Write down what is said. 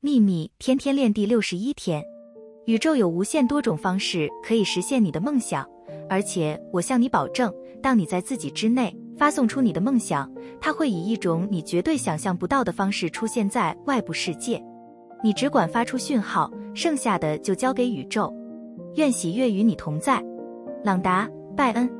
秘密天天练第六十一天。宇宙有无限多种方式可以实现你的梦想而且我向你保证当你在自己之内发送出你的梦想它会以一种你绝对想象不到的方式出现在外部世界。你只管发出讯号剩下的就交给宇宙。愿喜悦与你同在。朗达拜恩。